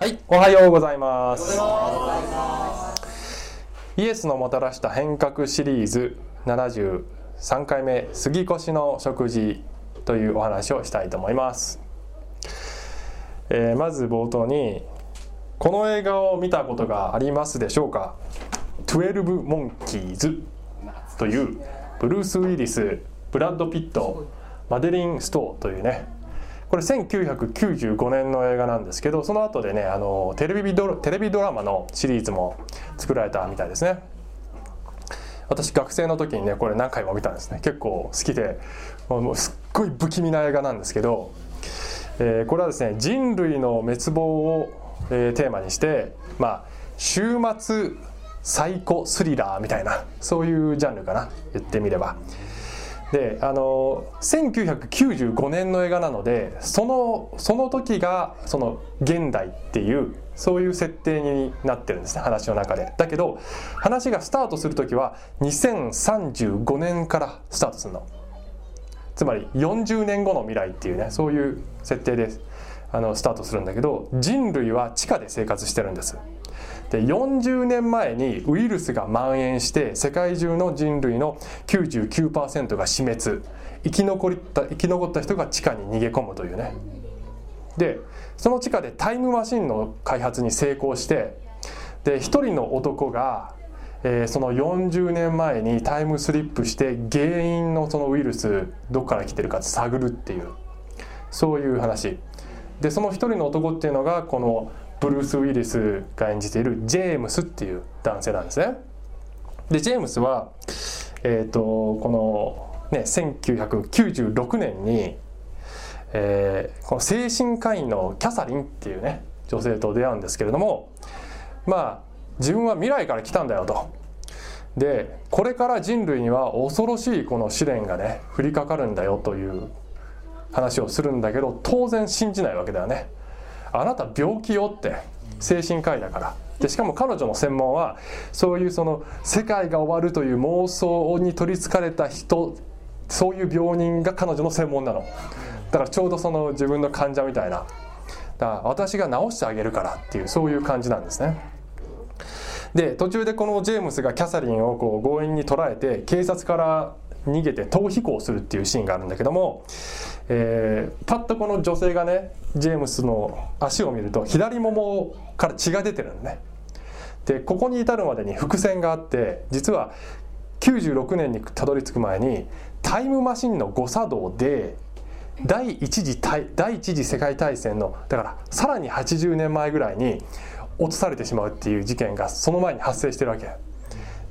はい、おはようございます。イエスのもたらした変革シリーズ73回目杉越の食事というお話をしたいと思います。えーまず冒頭にこの映画を見たことがありますでしょうか？12モンキーズというブルース・ウィリスブラッド・ピットマデリン・ストーというねこれ1995年の映画なんですけどその後でねあのテレビドテレビドラマのシリーズも作られたみたいですね。私学生の時にねこれ何回も見たんですね。結構好きでもうすっごい不気味な映画なんですけど、えーこれはですね人類の滅亡を、えーテーマにしてまあ週末サイコスリラーみたいなそういうジャンルかな。言ってみれば。であの1995年の映画なのでそのその時がその現代っていうそういう設定になってるんですね話の中で。だけど話がスタートする時は2035年からスタートするの。つまり40年後の未来っていうねそういう設定であのスタートするんだけど人類は地下で生活してるんです。で40年前にウイルスが蔓延して世界中の人類の99%が死滅。生き残った生き残った人が地下に逃げ込むというね。でその地下でタイムマシンの開発に成功してで一人の男が、えーその40年前にタイムスリップして原因のそのウイルスどこから来てるか探るっていう。そういう話。でその一人の男っていうのがこのブルース・ウィリスが演じているジェームスっていう男性なんですね。でジェームスはえっ、とこのね1996年に、えーこの精神科医のキャサリンっていうね女性と出会うんですけれどもまあ自分は未来から来たんだよと。でこれから人類には恐ろしいこの試練がね降りかかるんだよという話をするんだけど当然信じないわけだよね。あなた病気よって精神科医だから。でしかも彼女の専門はそういうその世界が終わるという妄想に取りつかれた人そういう病人が彼女の専門なの。だからちょうどその自分の患者みたいな。だから私が治してあげるからっていうそういう感じなんですね。で途中でこのジェームスがキャサリンをこう強引に捕らえて警察から逃げて逃避行するっていうシーンがあるんだけども、えーパッとこの女性がねジェームスの足を見ると左ももから血が出てるのね。でここに至るまでに伏線があって実は96年にたどり着く前にタイムマシンの誤作動で第一次大第一次世界大戦のだからさらに80年前ぐらいに落とされてしまうっていう事件がその前に発生してるわけ。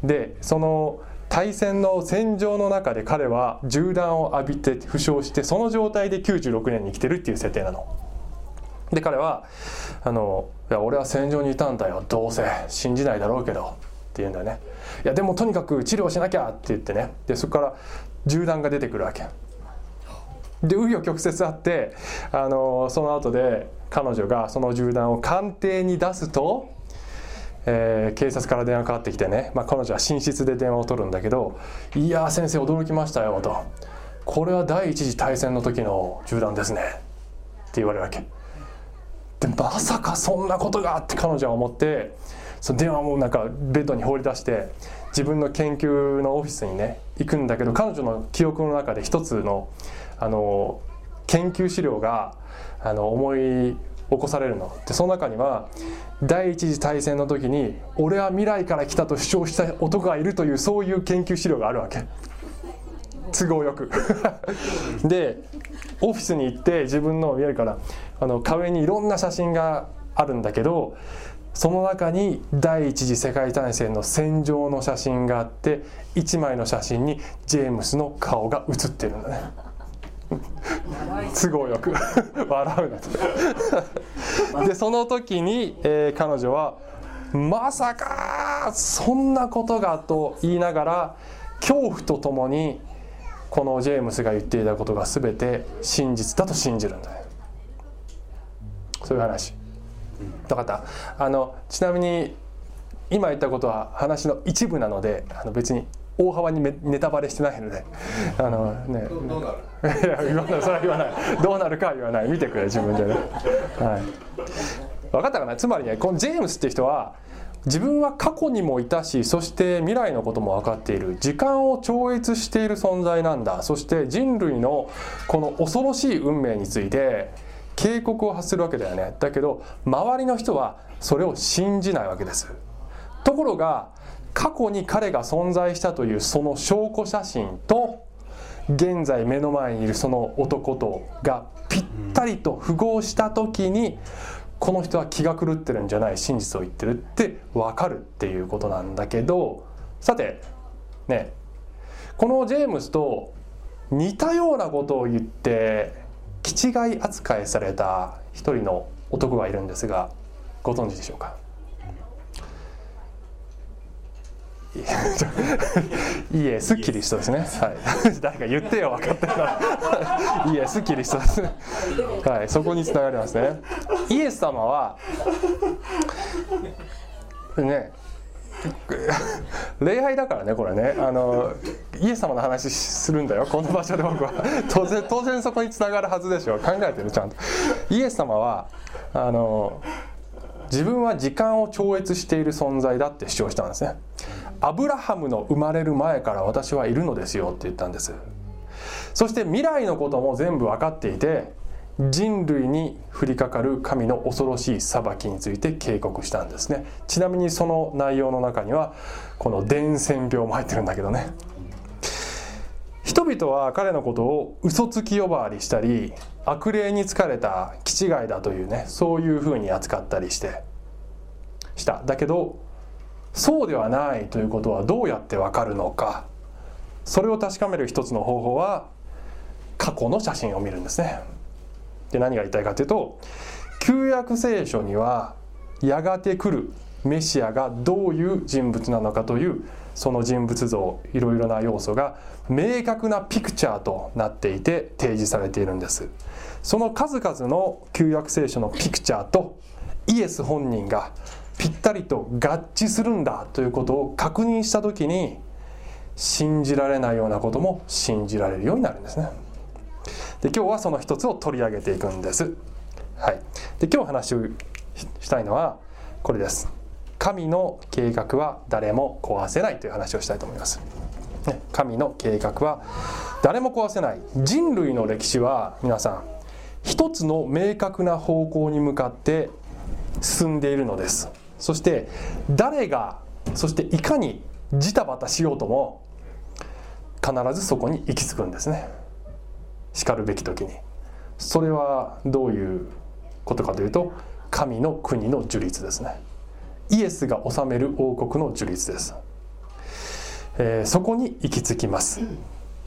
でその大戦の戦場の中で彼は銃弾を浴びて負傷してその状態で96年に生きてるっていう設定なの。で彼はあのいや俺は戦場にいたんだよどうせ。信じないだろうけどって言うんだよね。いやでもとにかく治療しなきゃって言ってね。でそこから銃弾が出てくるわけ。で紆余曲折あってあのその後で彼女がその銃弾を鑑定に出すと、えー警察から電話かかってきてね、まあ、彼女は寝室で電話を取るんだけど「いや先生驚きましたよ」と「これは第一次大戦の時の銃弾ですね」って言われるわけ。でまさかそんなことがって彼女は思ってその電話もなんかベッドに放り出して自分の研究のオフィスにね行くんだけど彼女の記憶の中で一つのあの研究資料があの思い起こされるの。でその中には第一次大戦の時に俺は未来から来たと主張した男がいるというそういう研究資料があるわけ。都合よく。でオフィスに行って自分の見えるからあの壁にいろんな写真があるんだけどその中に第一次世界大戦の戦場の写真があって1枚の写真にジェームスの顔が写ってるんだね。都合よく。笑うなと。でその時に、えー彼女は「まさかそんなことが」と言いながら恐怖とともにこのジェームスが言っていたことが全て真実だと信じるんだよ。そういう話。分かった。あのちなみに今言ったことは話の一部なのであの別に大幅にめネタバレしてないので。あのね。どどうなる？いや言わないそれは言わない。どうなるかは言わない。見てくれ自分でね。はい。分かったかな？つまりねこのジェームスっていう人は自分は過去にもいたしそして未来のことも分かっている。時間を超越している存在なんだ。そして人類のこの恐ろしい運命について警告を発するわけだよね。だけど周りの人はそれを信じないわけです。ところが過去に彼が存在したというその証拠写真と現在目の前にいるその男とがぴったりと符合した時にこの人は気が狂ってるんじゃない真実を言ってるって分かるっていうことなんだけどさてねこのジェームスと似たようなことを言って気違い扱いされた一人の男がいるんですがご存知でしょうか？いいえスキリしたですね、はい、誰か言ってよ分かってるから。いいえスキリしたですね。はいそこにつながりますね。イエス様はね礼拝だからねこれね。あのイエス様の話するんだよ。この場所で僕は。当然当然そこにつながるはずでしょ。う考えてるちゃんと。イエス様はあの自分は時間を超越している存在だって主張したんですね。アブラハムの生まれる前から私はいるのですよって言ったんです。そして未来のことも全部分かっていて人類に降りかかる神の恐ろしい裁きについて警告したんですね。ちなみにその内容の中にはこの伝染病も入ってるんだけどね。人々は彼のことを嘘つき呼ばわりしたり悪霊に疲れた気違いだというねそういうふうに扱ったりしてした。だけどそうではないということはどうやってわかるのか。それを確かめる一つの方法は過去の写真を見るんですね。で何が言いたいかというと旧約聖書にはやがて来るメシアがどういう人物なのかというその人物像いろいろな要素が明確なピクチャーとなっていて提示されているんです。その数々の旧約聖書のピクチャーとイエス本人がぴったりと合致するんだということを確認した時に信じられないようなことも信じられるようになるんですね。で今日はその一つを取り上げていくんです。はい。で今日話をしたいのはこれです。神の計画は誰も壊せないという話をしたいと思います。神の計画は誰も壊せない人類の歴史は皆さん一つの明確な方向に向かって進んでいるのです。そして誰がそしていかにジタバタしようとも必ずそこに行き着くんですね。しかるべき時に。それはどういうことかというと神の国の樹立ですね。イエスが治める王国の樹立です、えー、そこに行き着きます。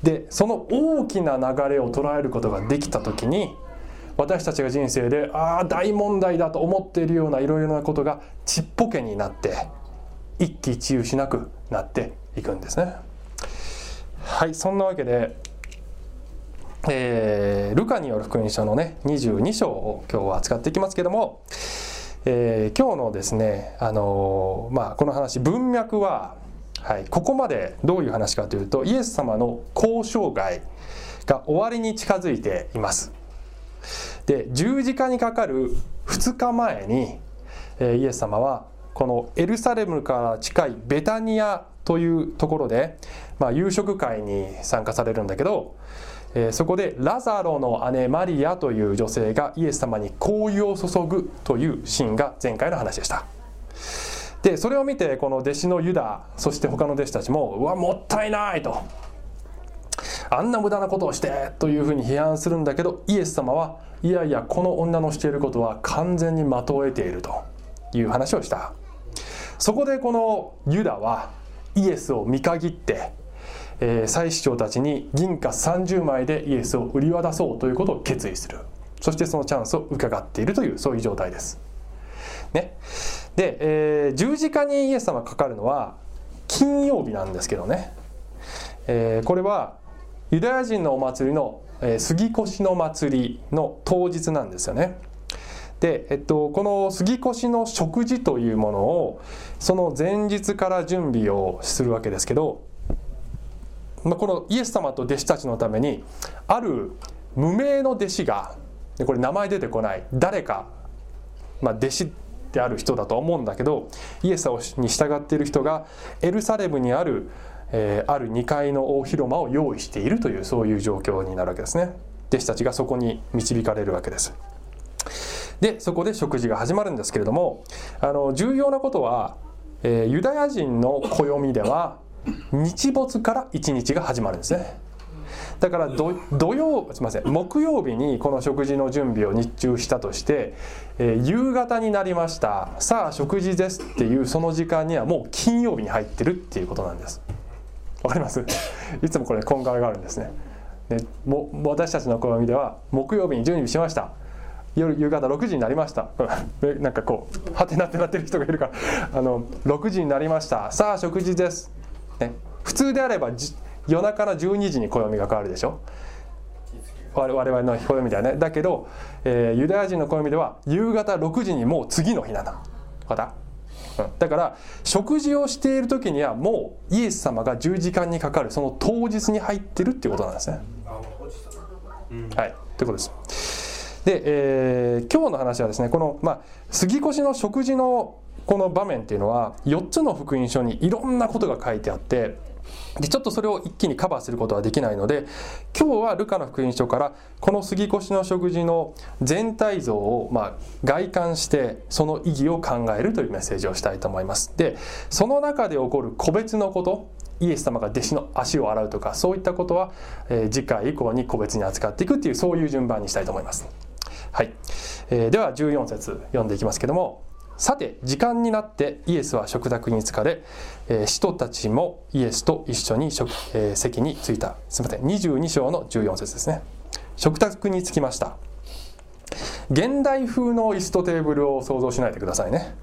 でその大きな流れを捉えることができた時に私たちが人生でああ大問題だと思っているようないろいろなことがちっぽけになって一喜一憂しなくなっていくんですね。はいそんなわけで、えー、ルカによる福音書のね22章を今日は扱っていきますけども、えー、今日のですね、あのー、まあ、この話文脈は、はい、ここまでどういう話かというとイエス様の交渉外が終わりに近づいています。で十字架にかかる2日前に、えイエス様はこのエルサレムから近いベタニアというところで、まあ、夕食会に参加されるんだけど、えー、そこでラザロの姉マリアという女性がイエス様に香油を注ぐというシーンが前回の話でした。でそれを見てこの弟子のユダそして他の弟子たちもうわもったいないとあんな無駄なことをしてというふうに批判するんだけどイエス様はいやいやこの女のしていることは完全に的を得ているという話をした。そこでこのユダはイエスを見限って、えー、祭司長たちに銀貨30枚でイエスを売り渡そうということを決意する。そしてそのチャンスを伺っているというそういう状態です。ね、で、えー、十字架にイエス様がかかるのは金曜日なんですけどね、えー、これはユダヤ人のお祭りのえ杉越の祭りの当日なんですよね。で、えっと、この杉越の食事というものをその前日から準備をするわけですけど、まあ、このイエス様と弟子たちのためにある無名の弟子がこれ名前出てこない誰かまあ、弟子である人だと思うんだけどイエスに従っている人がエルサレムにある、えー、ある2階の大広間を用意しているというそういう状況になるわけですね。弟子たちがそこに導かれるわけです。でそこで食事が始まるんですけれどもあの重要なことは、えー、ユダヤ人の暦では日没から一日が始まるんですね。だから土曜すみません木曜日にこの食事の準備を日中したとして、えー、夕方になりました。さあ食事ですっていうその時間にはもう金曜日に入ってるっていうことなんです。わかります？いつもこれ根幹があるんですね。ねも私たちの暦では木曜日に準備しました。夜夕方6時になりました。なんかこうはてなってなってる人がいるから。あの6時になりました。さあ食事です、ね、普通であれば夜中の12時に暦が変わるでしょ？我々の暦だよね。だけど、えー、ユダヤ人の暦では夕方6時にもう次の日なんだ。分かった？だから食事をしている時にはもうイエス様が十字架にかかるその当日に入ってるっていうことなんですね。はい、ということです。で、えー、今日の話はですねこの、まあ、杉越の食事のこの場面っていうのは4つの福音書にいろんなことが書いてあってでちょっとそれを一気にカバーすることはできないので今日はルカの福音書からこの杉越の食事の全体像をま外観してその意義を考えるというメッセージをしたいと思います。でその中で起こる個別のことイエス様が弟子の足を洗うとかそういったことは、えー、次回以降に個別に扱っていくっていうそういう順番にしたいと思います。はい、えー、では14節読んでいきますけどもさて時間になってイエスは食卓に疲れ、えー、使徒たちもイエスと一緒に食、えー、席に着いた。すみません。22章の14節ですね。食卓に着きました。現代風の椅子とテーブルを想像しないでくださいね。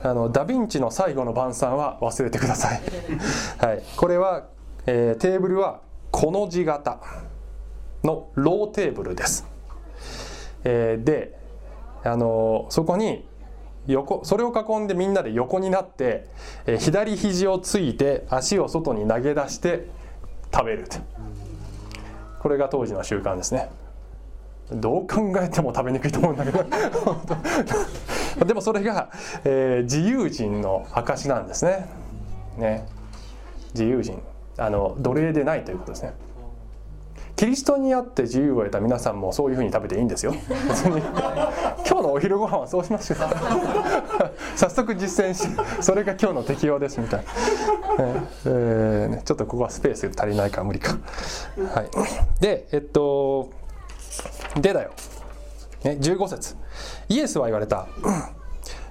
あのダ・ヴィンチの最後の晩餐は忘れてください、はい、これは、えー、テーブルはこの字型のローテーブルです、えー、であのそこに横それを囲んでみんなで横になって、えー、左肘をついて足を外に投げ出して食べると。これが当時の習慣ですね。どう考えても食べにくいと思うんだけど。でもそれが、えー、自由人の証なんですね。ね。自由人。あの奴隷でないということですね。キリストにあって自由を得た皆さんもそういうふうに食べていいんですよ。別に。今日のお昼ご飯はそうしましょう。早速実践しそれが今日の適用ですみたいな、えーね、ちょっとここはスペース足りないか無理か。はい。でえっとでだよ、ね、15節。イエスは言われた。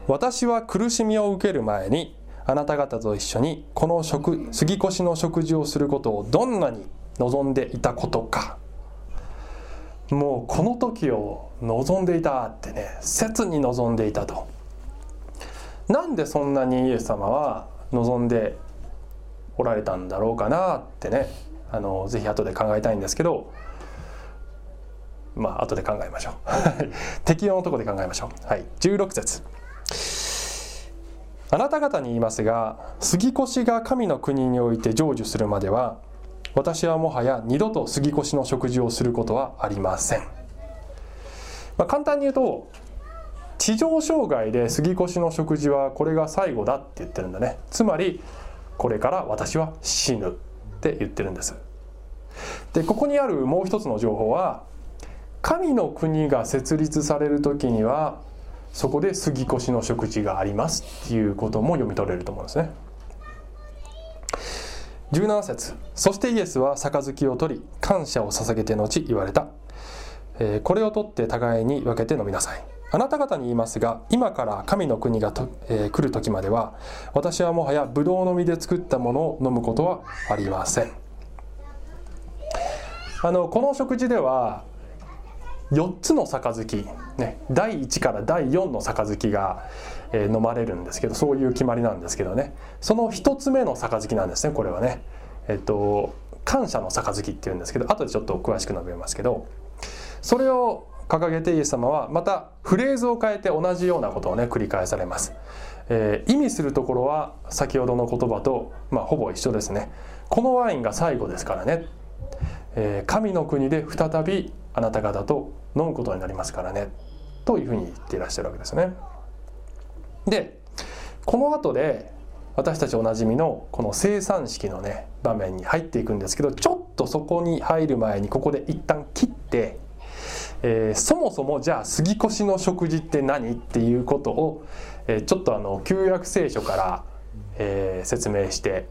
私は苦しみを受ける前にあなた方と一緒にこの食杉越の食事をすることをどんなに望んでいたことか。もうこの時を望んでいたってね切に望んでいたと。なんでそんなにイエス様は望んでおられたんだろうかなってねあのぜひ後で考えたいんですけどまあ後で考えましょう。適用のところで考えましょう。はい。16節。あなた方に言いますが杉越が神の国において成就するまでは私はもはや二度と杉越の食事をすることはありません、まあ、簡単に言うと地上障害で杉越の食事はこれが最後だって言ってるんだね。つまりこれから私は死ぬって言ってるんです。でここにあるもう一つの情報は神の国が設立される時にはそこで杉越の食事がありますっていうことも読み取れると思うんですね。17節。そしてイエスは杯を取り感謝を捧げて後言われた、えー、これを取って互いに分けて飲みなさい。あなた方に言いますが今から神の国がと、えー、来る時までは私はもはやブドウの実で作ったものを飲むことはありません。あのこの食事では4つの杯、ね、第1から第4の杯が、飲まれるんですけどそういう決まりなんですけどね。その1つ目の杯なんですねこれはね。えっと感謝の杯っていうんですけど後でちょっと詳しく述べますけど。それを掲げてイエス様はまたフレーズを変えて同じようなことをね繰り返されます、えー、意味するところは先ほどの言葉と、まあ、ほぼ一緒ですね。このワインが最後ですからね、えー、神の国で再びあなた方と飲むことになりますからね。というふうに言っていらっしゃるわけですね。でこの後で私たちおなじみのこの生産式のね場面に入っていくんですけどちょっとそこに入る前にここで一旦切って、えー、そもそもじゃあ杉越の食事って何っていうことを、えー、ちょっとあの旧約聖書から、えー、説明して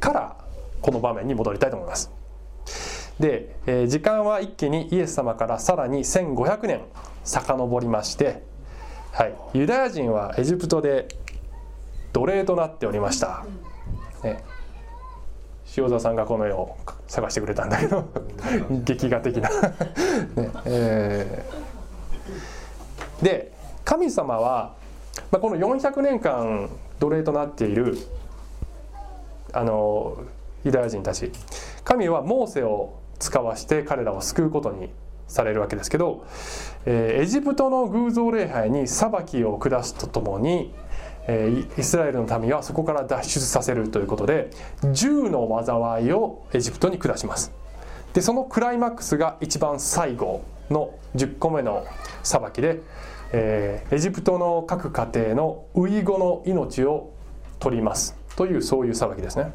からこの場面に戻りたいと思います。で、え、時間は一気にイエス様からさらに1500年遡りまして、はい、ユダヤ人はエジプトで奴隷となっておりました、ね、塩沢さんがこの絵を探してくれたんだけど劇画的な。ね。えー、で神様は、まあ、この400年間奴隷となっているあのユダヤ人たち。神はモーセを使わして彼らを救うことにされるわけですけど、えー、エジプトの偶像礼拝に裁きを下すとともに、えー、イスラエルの民はそこから脱出させるということで10の災いをエジプトに下します。でそのクライマックスが一番最後の10個目の裁きで、えー、エジプトの各家庭の遺子の命を取りますというそういう裁きですね、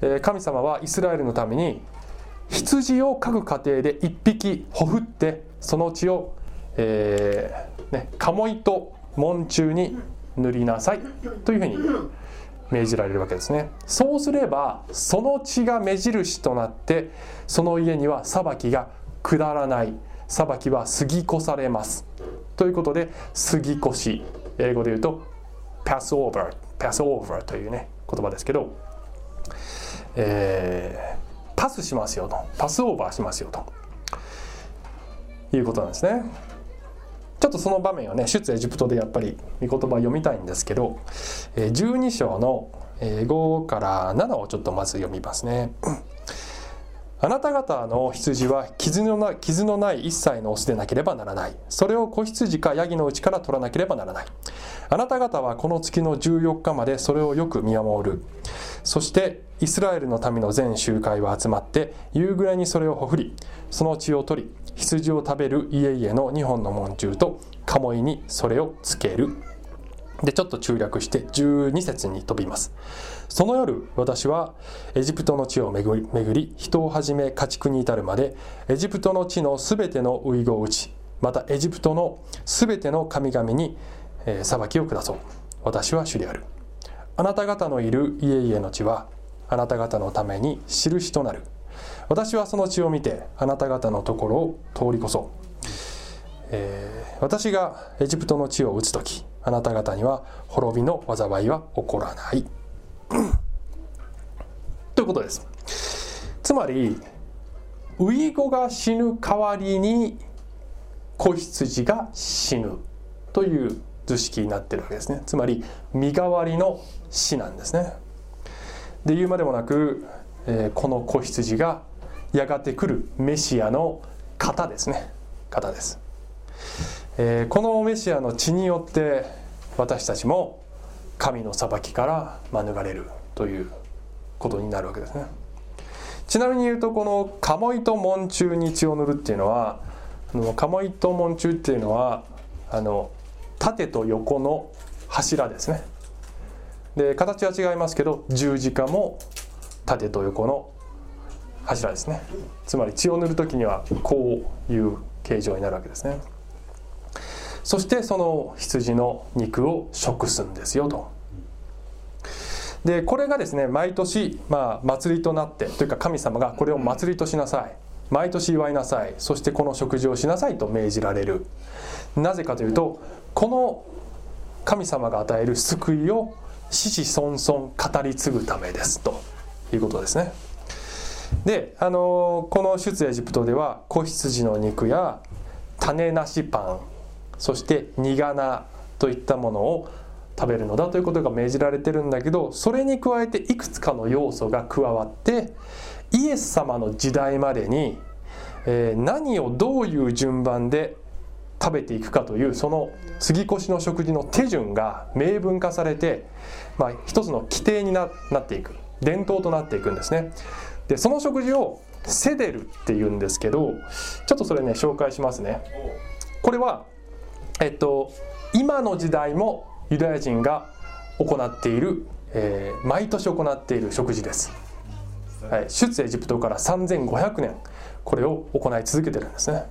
えー、神様はイスラエルのために羊を各家庭で1匹ほふってその血を、えーね、鴨居と門中に塗りなさいというふうに命じられるわけですね。そうすればその血が目印となってその家には裁きが下らない。裁きは過ぎ越されます。ということで過ぎ越し。英語で言うと pass over pass over というね言葉ですけど、えー、パスしますよとパスオーバーしますよということなんですねちょっとその場面をね出エジプトでやっぱり御言葉読みたいんですけど12章の5から7をちょっとまず読みますね。あなた方の羊は傷のな傷のない一切のオスでなければならない。それを子羊かヤギのうちから取らなければならない。あなた方はこの月の14日までそれをよく見守る。そしてイスラエルの民の全集会は集まって夕暮れにそれをほふり、その血を取り、羊を食べる家々の2本の門柱と鴨居にそれをつける。でちょっと中略して12節に飛びます。その夜私はエジプトの地を巡り巡り人をはじめ家畜に至るまでエジプトの地のすべての遺言を打ちまたエジプトのすべての神々に、えー、裁きを下そう。私は主である。あなた方のいる家々の地はあなた方のために印となる。私はその地を見てあなた方のところを通り越そう、えー、私がエジプトの地を打つ時あなた方には滅びの災いは起こらない。ということです。つまりウイゴが死ぬ代わりに子羊が死ぬという図式になってるわけですね。つまり身代わりの死なんですね。で言うまでもなく、えー、この子羊がやがて来るメシアの型ですね。型です。えー、このメシアの血によって私たちも神の裁きから免れるということになるわけですね。ちなみに言うとこの鴨居と門柱に血を塗るっていうのは鴨居と門柱っていうのはあの縦と横の柱ですね。で形は違いますけど十字架も縦と横の柱ですね。つまり血を塗る時にはこういう形状になるわけですね。そしてその羊の肉を食すんですよと。でこれがですね毎年、まあ、祭りとなってというか神様がこれを祭りとしなさい。毎年祝いなさい。そしてこの食事をしなさいと命じられる。なぜかというとこの神様が与える救いを子々孫々語り継ぐためですということですね。であのこの出エジプトでは子羊の肉や種なしパンそして苦菜といったものを食べるのだということが命じられてるんだけどそれに加えていくつかの要素が加わってイエス様の時代までに、えー、何をどういう順番で食べていくかというその杉越の食事の手順が明文化されて、まあ、一つの規定になっていく伝統となっていくんですね。でその食事をセデルっていうんですけどちょっとそれね紹介しますね。これはえっと今の時代もユダヤ人が行っている、えー、毎年行っている食事です、はい、出エジプトから3500年これを行い続けてるんですね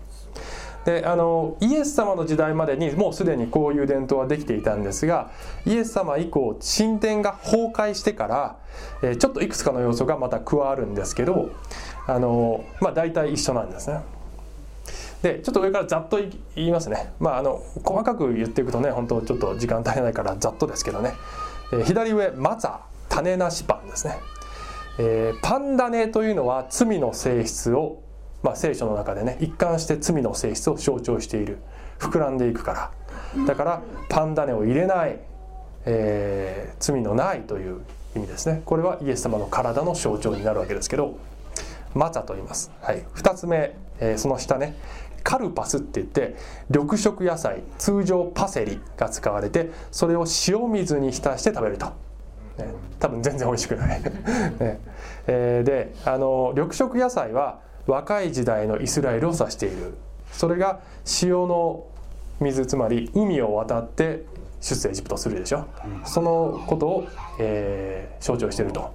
であのイエス様の時代までにもうすでにこういう伝統はできていたんですがイエス様以降神殿が崩壊してから、えー、ちょっといくつかの要素がまた加わるんですけどあの、まあ、大体一緒なんですね。でちょっと上からざっと言いますね、まあ、あの細かく言っていくとね本当ちょっと時間足りないからざっとですけどね、えー、左上マツァ種なしパンですね、えー、パン種というのは罪の性質をまあ、聖書の中でね一貫して罪の性質を象徴している。膨らんでいくから。だからパン種を入れない、えー、罪のないという意味ですね。これはイエス様の体の象徴になるわけですけどマツァと言います、はい、2つ目、えー、その下ねカルパスって言って緑色野菜通常パセリが使われてそれを塩水に浸して食べると、ね、多分全然美味しくない、ね。えー、であの緑色野菜は若い時代のイスラエルを指している。それが潮の水つまり海を渡って出エジプトするでしょ、そのことを、えー、象徴していると。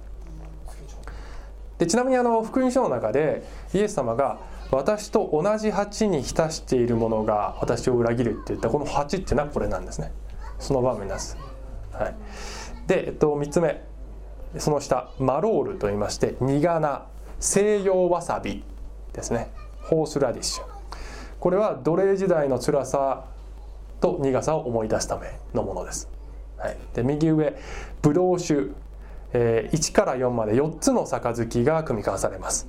でちなみにあの福音書の中でイエス様が私と同じ鉢に浸しているものが私を裏切るって言ったこの鉢っていうのはこれなんですね。その場面です、はい、で、えっと、3つ目。その下マロールと言いまして苦菜西洋わさび。ですね。ホースラディッシュ。これは奴隷時代の辛さと苦さを思い出すためのものです、はい、で右上。ブドウ酒、えー、1から4まで4つの杯が組み交わされます。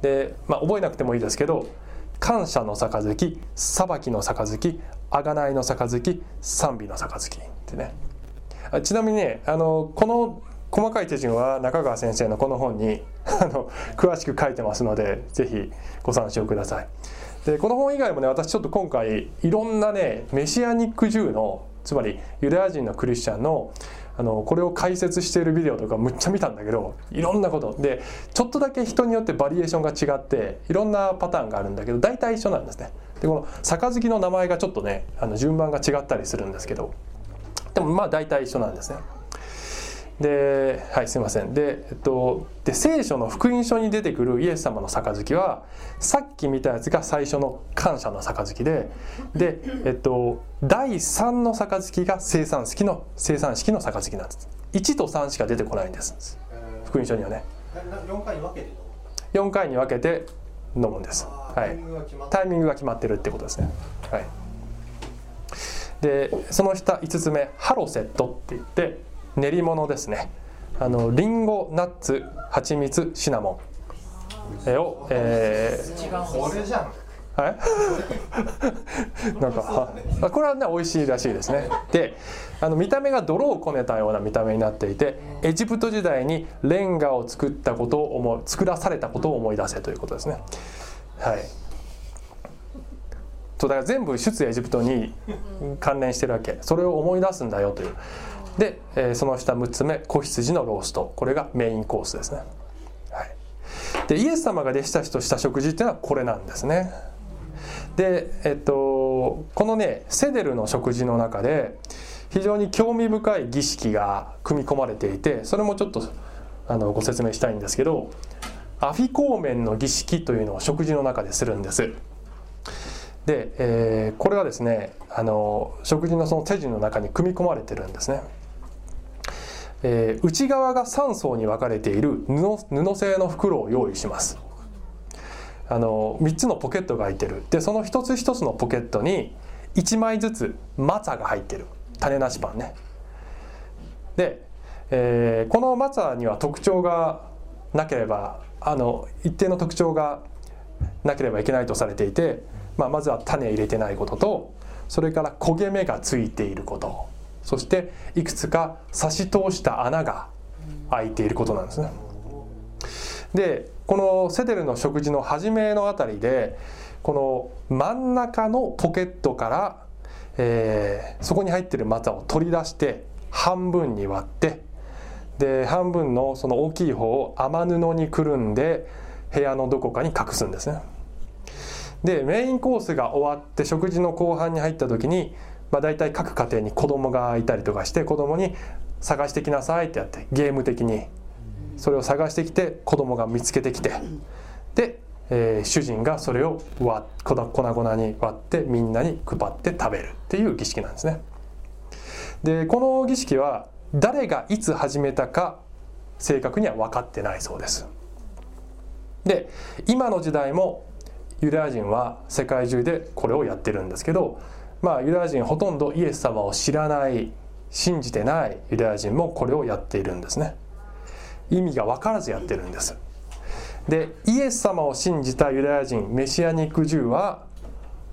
で、まあ、覚えなくてもいいですけど感謝の杯裁きの杯贖いの杯賛美の杯ってね。ちなみにねあのこの細かい手順は中川先生のこの本に あの詳しく書いてますので是非ご参照ください。でこの本以外もね私ちょっと今回いろんなねメシアニック銃のつまりユダヤ人のクリスチャンのあのこれを解説しているビデオとかむっちゃ見たんだけどいろんなことでちょっとだけ人によってバリエーションが違っていろんなパターンがあるんだけど大体一緒なんですね。でこの杯の名前がちょっとねあの順番が違ったりするんですけどでもまあ大体一緒なんですね。ではいすいません。で,、えっと、で聖書の福音書に出てくるイエス様の杯はさっき見たやつが最初の感謝の杯でで、えっと、第3の杯が生産式の生産式の杯なんです。1と3しか出てこないんです。福音書にはね。4回に分けて4回に分けて飲むんです、はい、タイミングが決まってるってことですね。はい。でその下5つ目ハロセットって言って練り物ですね。あのリンゴナッツ蜂蜜シナモン。を、えー、はい なんかこれはね美味しいらしいですね。であの見た目が泥をこねたような見た目になっていてエジプト時代にレンガを作ったことを思い作らされたことを思い出せということですね。はい。そうだから全部出エジプトに関連してるわけ。それを思い出すんだよという。で、えー、その下6つ目子羊のロースト。これがメインコースですね、はい、でイエス様が弟子たちとした食事っていうのはこれなんですね。でえっとこのねセデルの食事の中で非常に興味深い儀式が組み込まれていてそれもちょっとあのご説明したいんですけどアフィコーメンの儀式というのを食事の中でするんです。で、えー、これはですねあの食事のその手順の中に組み込まれてるんですね。えー、内側が3層に分かれている布布製の袋を用意します。あの3つのポケットが開いてる。でその一つ一つのポケットに1枚ずつマツァが入ってる。種なしパンね。で、えー、このマツァには特徴がなければあの一定の特徴がなければいけないとされていて、まあ、まずは種入れてないこととそれから焦げ目がついていること。そしていくつか差し通した穴が開いていることなんですね。でこのセデルの食事の初めのあたりでこの真ん中のポケットから、えー、そこに入ってるマツを取り出して半分に割ってで半分のその大きい方を雨布にくるんで部屋のどこかに隠すんですね。でメインコースが終わって食事の後半に入った時にまあ、大体各家庭に子供がいたりとかして子供に探してきなさいってやってゲーム的にそれを探してきて子供が見つけてきてで、えー、主人がそれを割粉々に割ってみんなに配って食べるっていう儀式なんですね。でこの儀式は誰がいつ始めたか正確には分かってないそうです。で今の時代もユダヤ人は世界中でこれをやってるんですけどまあユダヤ人ほとんどイエス様を知らない信じてないユダヤ人もこれをやっているんですね。意味が分からずやってるんです。でイエス様を信じたユダヤ人メシアニックジューは、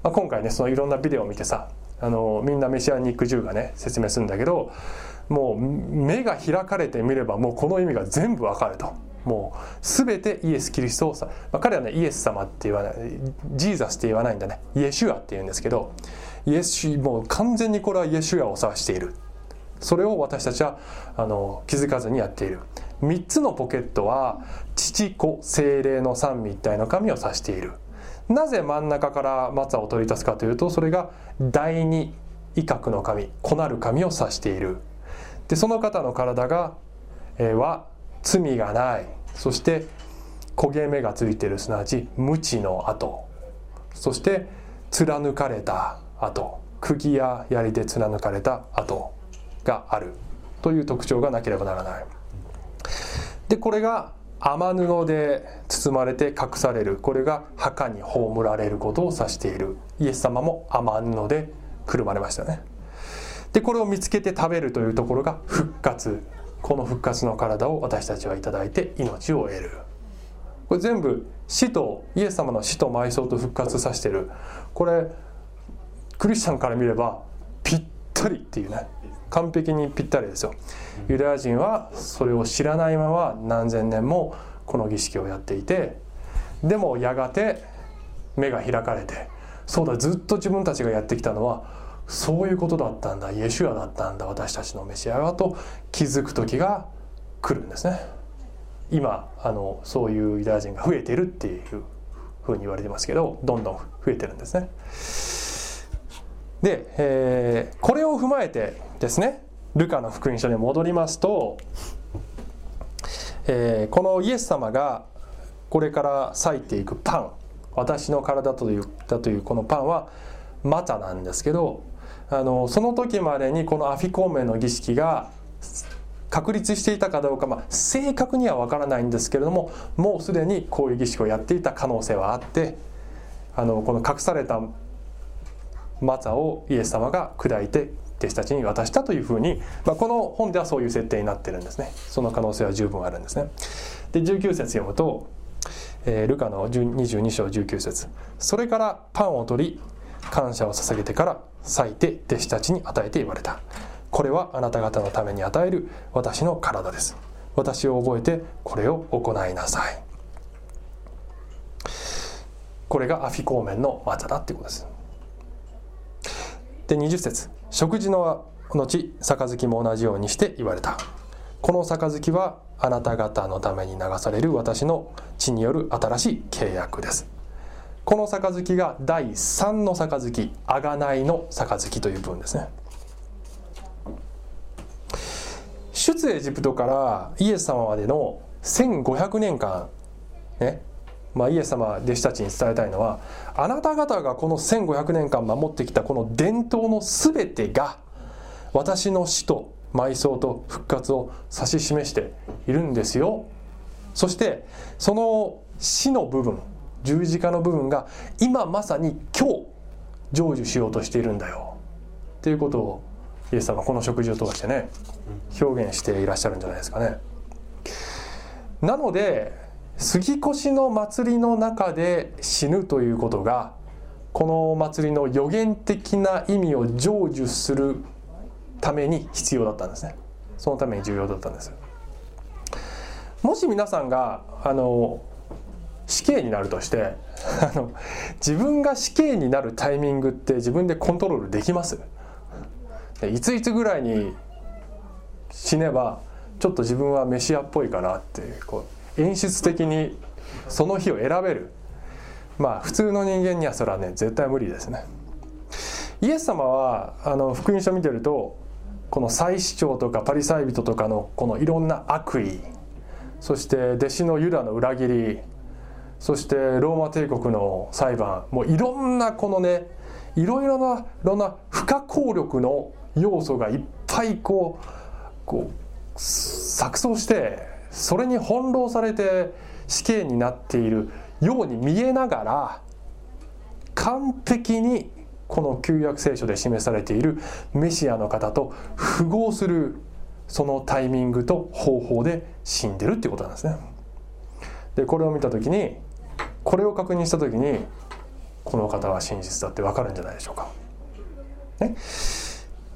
まあ、今回ねそのいろんなビデオを見てさあのみんなメシアニックジューがね説明するんだけどもう目が開かれてみればもうこの意味が全部わかると。もう全てイエス・キリストをさ、まあ、彼はねイエス様って言わないジーザスって言わないんだね。イエシュアって言うんですけどイエスもう完全にこれはイエシュアを指している。それを私たちはあの気づかずにやっている。3つのポケットは父子精霊の三位一体の神を指している。なぜ真ん中から松を取り出すかというとそれが第二威嚇の神子なる神を指している。でその方の体が、えー、は罪がない。そして焦げ目がついているすなわち無知の跡そして貫かれた。跡釘や槍で貫かれた跡があるという特徴がなければならない。でこれが雨布で包まれて隠される。これが墓に葬られることを指している。イエス様も雨布でくるまれましたね。でこれを見つけて食べるというところが復活。この復活の体を私たちは頂いて命を得る。これ全部死とイエス様の死と埋葬と復活させてる。これクリスチャンから見ればぴったりっていうね。完璧にぴったりですよ。ユダヤ人はそれを知らないまま何千年もこの儀式をやっていてでもやがて目が開かれてそうだずっと自分たちがやってきたのはそういうことだったんだイエシュアだったんだ私たちのメシアはと気づく時が来るんですね。今あのそういうユダヤ人が増えてるっていうふうに言われてますけどどんどん増えてるんですね。で、えー、これを踏まえてですねルカの福音書に戻りますと、えー、このイエス様がこれから裂いていくパン私の体というだというこのパンはマタなんですけどあのその時までにこのアフィコーメの儀式が確立していたかどうか、まあ、正確には分からないんですけれどももうすでにこういう儀式をやっていた可能性はあってあのこの隠されたマツァをイエス様が砕いて弟子たちに渡したというふうに、まあ、この本ではそういう設定になってるんですね。その可能性は十分あるんですね。で19節読むと、えー、ルカの22章19節。それからパンを取り感謝を捧げてから裂いて弟子たちに与えて言われた。これはあなた方のために与える私の体です。私を覚えてこれを行いなさい。これがアフィコーメンの技だっていうことです。で20節食事の後杯も同じようにして言われた。この杯はあなた方のために流される私の血による新しい契約です。この杯が第3の杯贖いの杯という部分ですね。出エジプトからイエス様までの1500年間ねまあ、イエス様弟子たちに伝えたいのはあなた方がこの1500年間守ってきたこの伝統の全てが私の死と埋葬と復活を指し示しているんですよそしてその死の部分十字架の部分が今まさに今日成就しようとしているんだよっていうことをイエス様この食事を通してね表現していらっしゃるんじゃないですかね。なので杉越の祭りの中で死ぬということがこの祭りの予言的な意味を成就するために必要だったんですね。そのために重要だったんです。もし皆さんがあの死刑になるとして あの自分が死刑になるタイミングって自分でコントロールできます？でいついつぐらいに死ねばちょっと自分はメシアっぽいかなってこう演出的にその日を選べる。まあ普通の人間にはそれはね絶対無理ですね。イエス様はあの福音書見てるとこの祭司長とかパリサイ人とかのこのいろんな悪意そして弟子のユダの裏切りそしてローマ帝国の裁判もういろんなこのねいろいろないろんな不可抗力の要素がいっぱいこうこう錯綜してそれに翻弄されて死刑になっているように見えながら完璧にこの旧約聖書で示されているメシアの方と符合するそのタイミングと方法で死んでるっていうことなんですね。でこれを見た時にこれを確認した時にこの方は真実だって分かるんじゃないでしょうか。ね、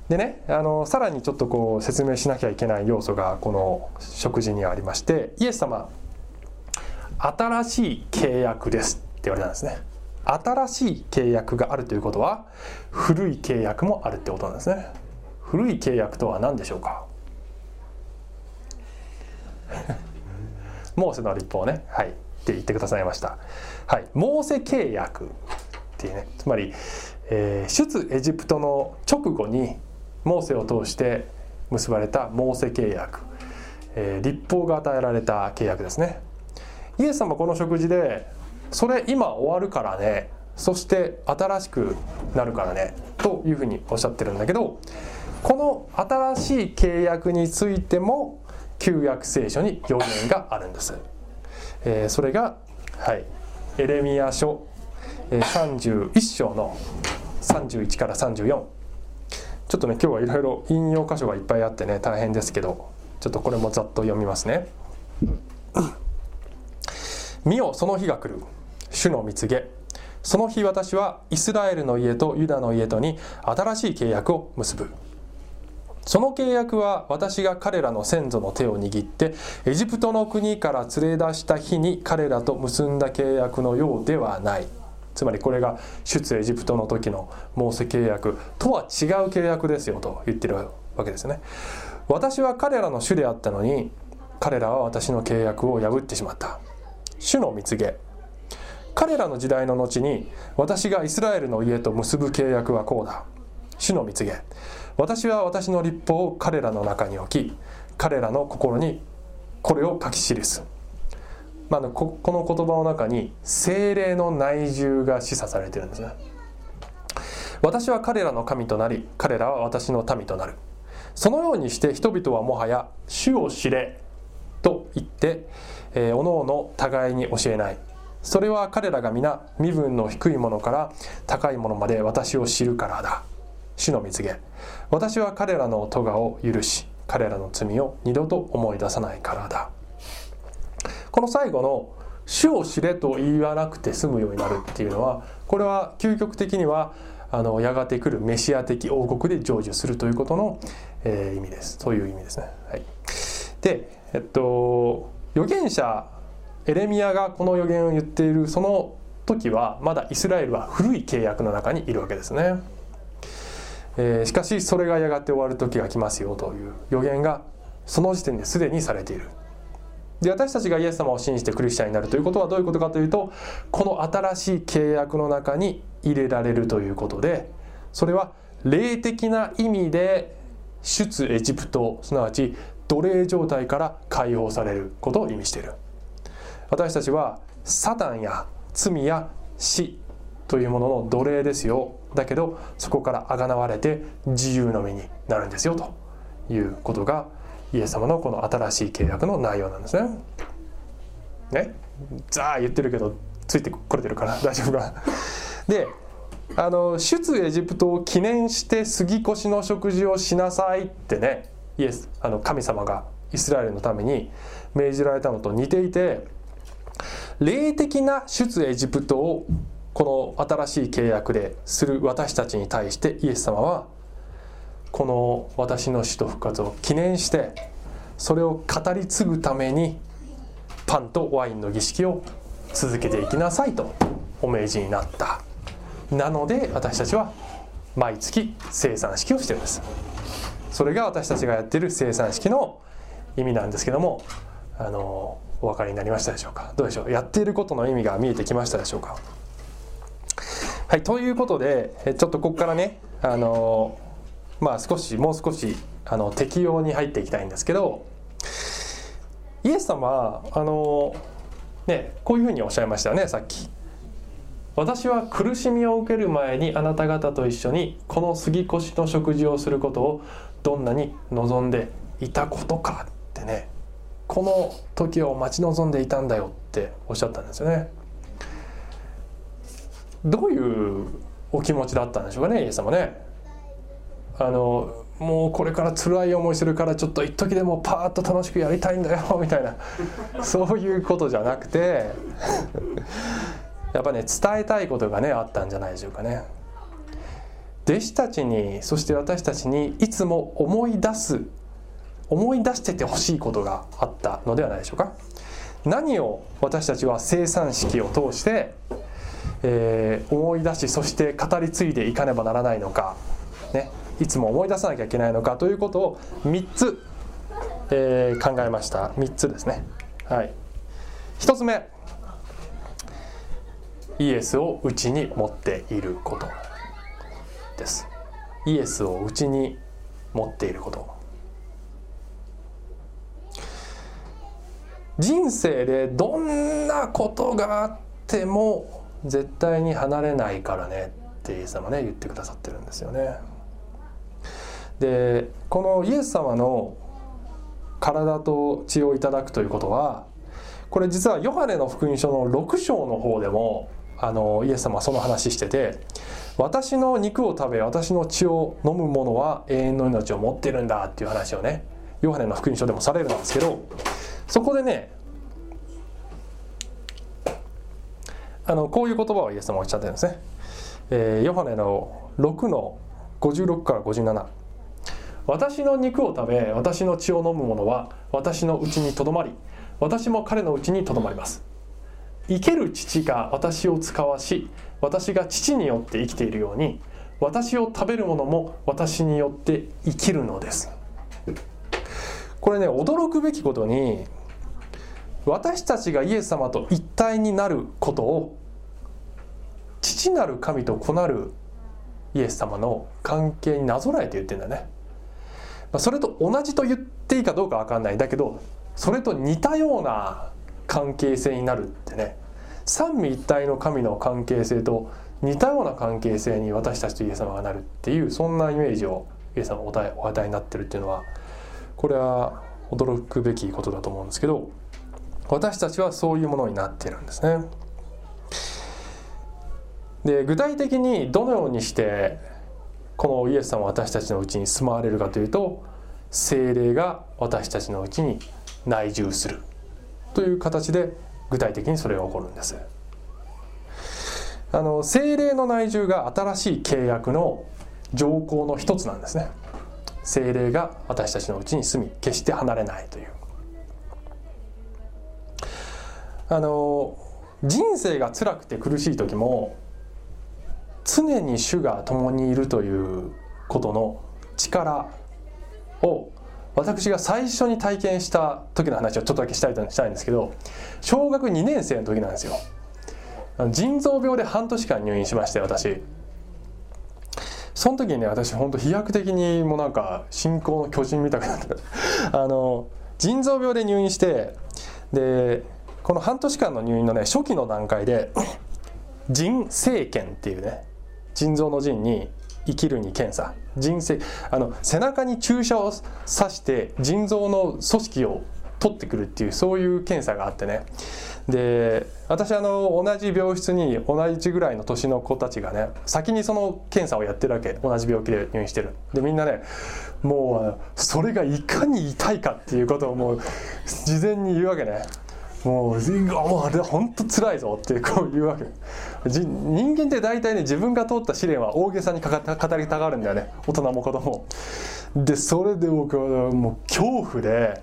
でねあのさらにちょっとこう説明しなきゃいけない要素がこの食事にはありましてイエス様新しい契約ですって言われたんですね。新しい契約があるということは古い契約もあるってことなんですね。古い契約とは何でしょうか？モーセの立法ね。はい。って言ってくださいました。はい。モーセ契約っていうね。つまり、えー、出エジプトの直後にモーセを通して結ばれたモーセ契約、えー、立法が与えられた契約ですね。イエス様この食事でそれ今終わるからねそして新しくなるからねというふうにおっしゃってるんだけどこの新しい契約についても旧約聖書に予言があるんです、えー、それが、はい、エレミア書、え、31章の31から34ちょっとね今日はいろいろ引用箇所がいっぱいあってね大変ですけどちょっとこれもざっと読みますね。見よその日が来る。主の蜜げ。その日私はイスラエルの家とユダの家とに新しい契約を結ぶ。その契約は私が彼らの先祖の手を握ってエジプトの国から連れ出した日に彼らと結んだ契約のようではない。つまりこれが出エジプトの時のモーセ契約とは違う契約ですよと言ってるわけですね。私は彼らの主であったのに彼らは私の契約を破ってしまった。主の蜜げ彼らの時代の後に私がイスラエルの家と結ぶ契約はこうだ。主の蜜げ私は私の立法を彼らの中に置き彼らの心にこれを書き記す、まあ、ここの言葉の中に精霊の内住が示唆されてるんですね。私は彼らの神となり彼らは私の民となる。そのようにして人々はもはや主を知れと言って、えー、おのおの互いに教えない。それは彼らが皆身分の低いものから高いものまで私を知るからだ。主の蜜げ私は彼らの咎を許し彼らの罪を二度と思い出さないからだ。この最後の「主を知れ」と言わなくて済むようになるっていうのはこれは究極的にはあのやがて来るメシア的王国で成就するということの、えー、意味ですそういう意味ですね。はい、で、えっと、預言者エレミアがこの予言を言っているその時はまだイスラエルは古い契約の中にいるわけですね。えー、しかしそれがやがて終わる時が来ますよという予言がその時点ですでにされているで私たちがイエス様を信じてクリスチャンになるということはどういうことかというとこの新しい契約の中に入れられるということでそれは霊的な意味で出エジプトすなわち奴隷状態から解放されることを意味している。私たちはサタンや罪や死というものの奴隷ですよ。だけどそこからあがなわれて自由の身になるんですよということがイエス様のこの新しい契約の内容なんですね。ね？ザー言ってるけどついてこれてるから 大丈夫か？であの出エジプトを記念して杉越の食事をしなさいってねイエスあの神様がイスラエルのために命じられたのと似ていて霊的な出エジプトをこの新しい契約でする私たちに対してイエス様はこの私の死と復活を記念してそれを語り継ぐためにパンとワインの儀式を続けていきなさいとお命じになった。なので私たちは毎月生産式をしてるんです。それが私たちがやっている生産式の意味なんですけどもあのお分かりになりましたでしょうか？どうでしょう？やっていることの意味が見えてきましたでしょうか？はいということでちょっとここからねあのまあ少しもう少しあの適用に入っていきたいんですけどイエス様はあのねこういうふうにおっしゃいましたよねさっき。私は苦しみを受ける前にあなた方と一緒にこの杉越の食事をすることをどんなに望んでいたことかってねこの時を待ち望んでいたんだよっておっしゃったんですよね。どういうお気持ちだったんでしょうかねイエス様ね。あのもうこれから辛い思いするからちょっと一時でもパーッと楽しくやりたいんだよみたいな そういうことじゃなくて やっぱね伝えたいことがねあったんじゃないでしょうかね。弟子たちにそして私たちにいつも思い出す思い出しててほしいことがあったのではないでしょうか。何を私たちは生産式を通して、えー、思い出しそして語り継いでいかねばならないのか、ね、いつも思い出さなきゃいけないのかということを3つ、えー、考えました。3つですね。はい、1つ目。イエスをうちに持っていること。です。イエスをうちに持っていること。人生でどんなことがあっても絶対に離れないからねってイエス様ね言ってくださってるんですよね。でこのイエス様の体と血をいただくということはこれ実はヨハネの福音書の6章の方でもあのイエス様はその話してて私の肉を食べ私の血を飲む者は永遠の命を持ってるんだっていう話をねヨハネの福音書でもされるんですけどそこでねあのこういう言葉をイエス様おっしゃってるんですね、えー、ヨハネの6の56から57私の肉を食べ私の血を飲む者は私のうちにとどまり私も彼のうちにとどまります。生ける父が私を使わし私が父によって生きているように私を食べる者も私によって生きるのです。これね驚くべきことに私たちがイエス様と一体になることを父なる神と子なるイエス様の関係になぞらえて言ってんだね。それと同じと言っていいかどうか分かんないだけどそれと似たような関係性になるってね三位一体の神の関係性と似たような関係性に私たちとイエス様がなるっていうそんなイメージをイエス様おお与えになってるっていうのはこれは驚くべきことだと思うんですけど私たちはそういうものになっているんですね。で具体的にどのようにしてこのイエス様は私たちのうちに住まわれるかというと精霊が私たちのうちに内住するという形で具体的にそれが起こるんです。あの精霊の内住が新しい契約の条項の一つなんですね。精霊が私たちのうちに住み決して離れないという。あの人生が辛くて苦しい時も常に主が共にいるということの力を私が最初に体験した時の話をちょっとだけしたいしたいんですけど小学2年生の時なんですよ。腎臓病で半年間入院しまして私。その時にね私本当飛躍的にもうなんか信仰の巨人みたくなって あの腎臓病で入院してでこの半年間の入院のね初期の段階で腎生検っていうね腎臓の腎に生きるに検査。腎性あの背中に注射を刺して腎臓の組織を取ってくるっていうそういう検査があってね。で私あの同じ病室に同じぐらいの年の子たちがね先にその検査をやってるわけ。同じ病気で入院してる。でみんなねもうそれがいかに痛いかっていうことをもう事前に言うわけね。もうもうあれ本当つらいぞってこう言うわけ。人間って大体ね自分が通った試練は大げさに語りたがるんだよね。大人も子供でそれで僕はもう恐怖で。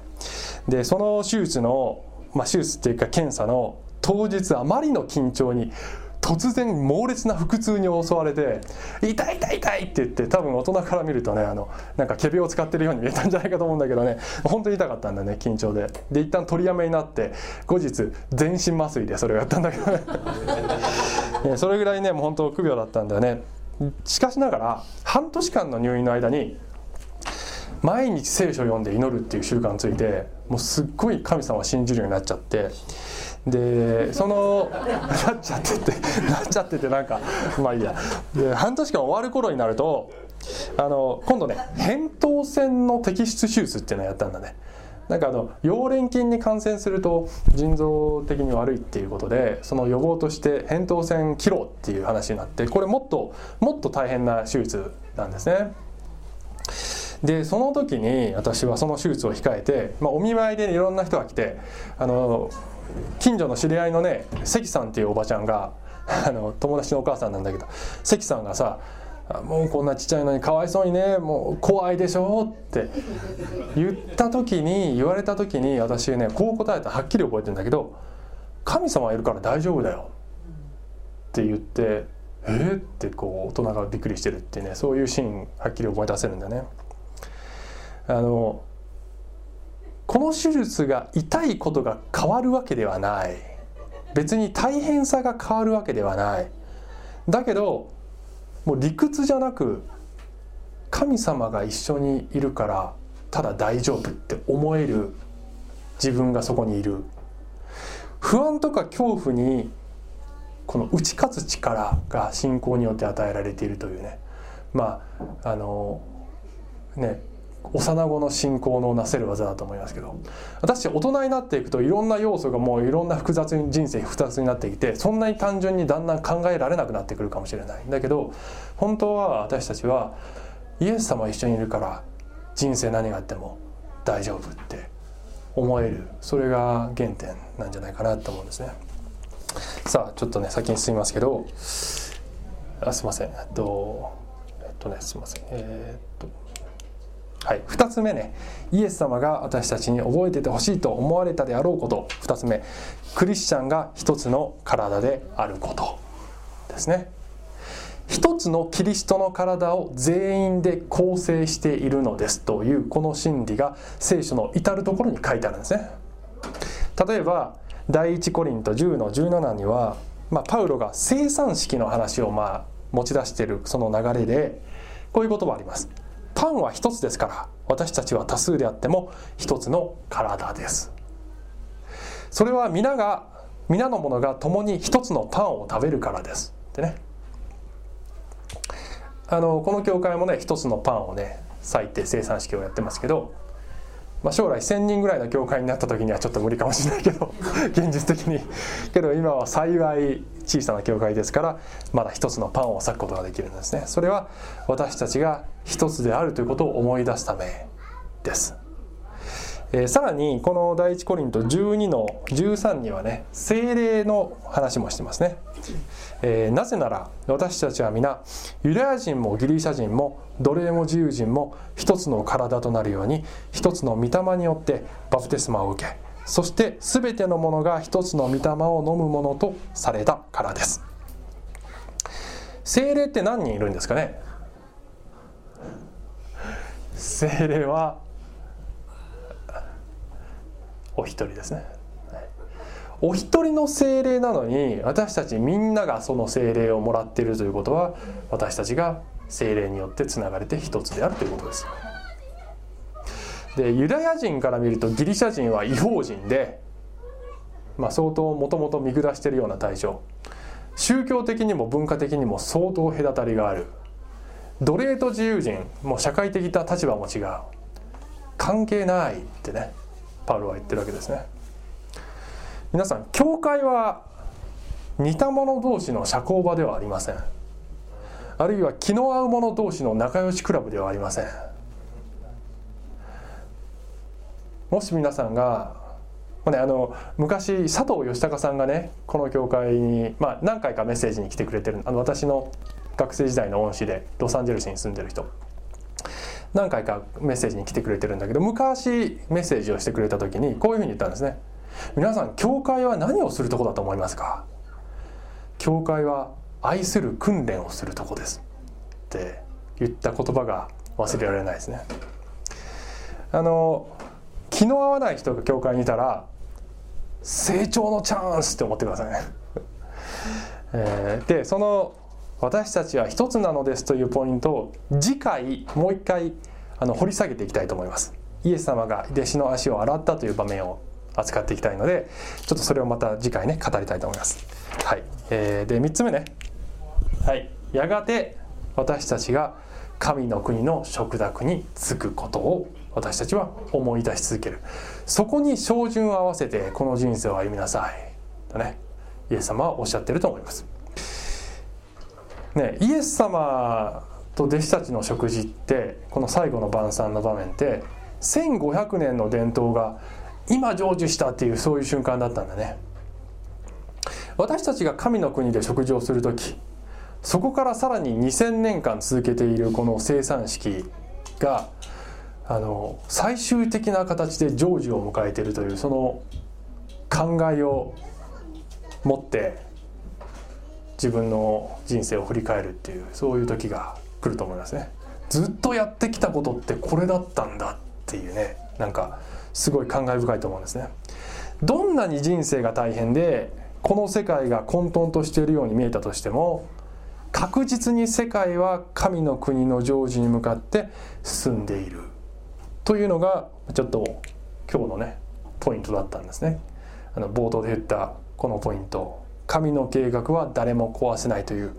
でその手術の、まあ、手術っていうか検査の当日あまりの緊張に突然猛烈な腹痛に襲われて「痛い痛い痛い!」って言って多分大人から見るとねあのなんか仮病を使ってるように見えたんじゃないかと思うんだけどね本当に痛かったんだね緊張でで一旦取りやめになって後日全身麻酔でそれをやったんだけどね それぐらいねもう本当苦病だったんだよねしかしながら半年間の入院の間に毎日聖書を読んで祈るっていう習慣ついてもうすっごい神様を信じるようになっちゃってでその なっちゃっててなっちゃっててなんかまあいいや。で半年間終わる頃になるとあの今度ね扁桃腺の摘出手術っていうのをやったんだね。なんかあの溶連菌に感染すると腎臓的に悪いっていうことでその予防として扁桃腺切ろうっていう話になってこれもっともっと大変な手術なんですね。でその時に私はその手術を控えて、まあ、お見舞いでいろんな人が来てあの近所の知り合いのね関さんっていうおばちゃんが あの友達のお母さんなんだけど関さんがさもうこんなちっちゃいのにかわいそうにねもう怖いでしょって言った時に言われた時に私ねこう答えたはっきり覚えてるんだけど「神様いるから大丈夫だよ」って言って「えー、ってこう大人がびっくりしてるっていうねそういうシーンはっきり思い出せるんだね。あのこの手術が痛いことが変わるわけではない。別に大変さが変わるわけではない。だけどもう理屈じゃなく神様が一緒にいるからただ大丈夫って思える自分がそこにいる。不安とか恐怖にこの打ち勝つ力が信仰によって与えられているというね。まああのね幼子の信仰のなせる技だと思いますけど私大人になっていくといろんな要素がもういろんな複雑に人生複雑になってきてそんなに単純にだんだん考えられなくなってくるかもしれない。だけど本当は私たちはイエス様一緒にいるから人生何があっても大丈夫って思える。それが原点なんじゃないかなと思うんですね。さあちょっとね先に進みますけどあすいません。えっとえっとねすいません。えー、っとはい、2つ目ね。イエス様が私たちに覚えててほしいと思われたであろうこと。2つ目。クリスチャンが一つの体であることですね。一つのキリストの体を全員で構成しているのですというこの真理が聖書の至るところに書いてあるんですね。例えば第一コリント10の17には、まあ、パウロが生産式の話をまあ持ち出しているその流れでこういう言葉あります。パンは一つですから私たちは多数であっても一つの体です。それは皆が皆の者が共に一つのパンを食べるからです。ってね。あのこの教会もね一つのパンをね割いて生産式をやってますけどまあ、将来1,000人ぐらいの教会になった時にはちょっと無理かもしれないけど 現実的に。けど今は幸い小さな教会ですからまだ一つのパンを裂くことができるんですね。それは私たちが一つであるということを思い出すためです、えー、さらにこの第一コリント12の13にはね精霊の話もしてますね。えー、なぜなら私たちは皆ユダヤ人もギリシャ人も奴隷も自由人も一つの体となるように一つの御霊によってバプテスマを受けそして全てのものが一つの御霊を飲むものとされたからです。精霊って何人いるんですかね？精霊はお一人ですね。お一人の精霊なのに私たちみんながその精霊をもらっているということは私たちが精霊によってつながれて一つであるということです。でユダヤ人から見るとギリシャ人は違法人で、まあ、相当もともと見下しているような対象。宗教的にも文化的にも相当隔たりがある。奴隷と自由人もう社会的な立場も違う。関係ないってねパウロは言ってるわけですね。皆さん教会は似た者同士の社交場ではありません。あるいは気の合う者同士の仲良しクラブではありません。もし皆さんが、まあね、あの昔佐藤義孝さんがねこの教会に、まあ、何回かメッセージに来てくれてるあの私の学生時代の恩師でロサンゼルスに住んでる人。何回かメッセージに来てくれてるんだけど昔メッセージをしてくれた時にこういうふうに言ったんですね。皆さん教会は何をするとこだと思いますか？教会は愛する訓練をするとこです。って言った言葉が忘れられないですね。あの気の合わない人が教会にいたら成長のチャンスって思ってくださいね、えー、でその私たちは一つなのですというポイントを次回もう一回あの掘り下げていきたいと思います。イエス様が弟子の足を洗ったという場面を扱っていきたいのでちょっとそれをまた次回ね語りたいと思います。はい、えー、で3つ目ね。はい。やがて私たちが神の国の食卓に就くことを私たちは思い出し続ける。そこに照準を合わせてこの人生を歩みなさい。とね。イエス様はおっしゃってると思います。ねイエス様と弟子たちの食事ってこの最後の晩餐の場面って1500年の伝統が今成就したっていうそういう瞬間だったんだね。私たちが神の国で食事をする時そこからさらに2000年間続けているこの生産式があの最終的な形で成就を迎えているというその考えを持って自分の人生を振り返るっていうそういう時が来ると思いますね。ずっとやってきたことってこれだったんだっていうねなんかすごい感慨深いと思うんですね。どんなに人生が大変でこの世界が混沌としているように見えたとしても確実に世界は神の国の成就に向かって進んでいるというのがちょっと今日のねポイントだったんですね。あの冒頭で言ったこのポイント神の計画は誰も壊せないという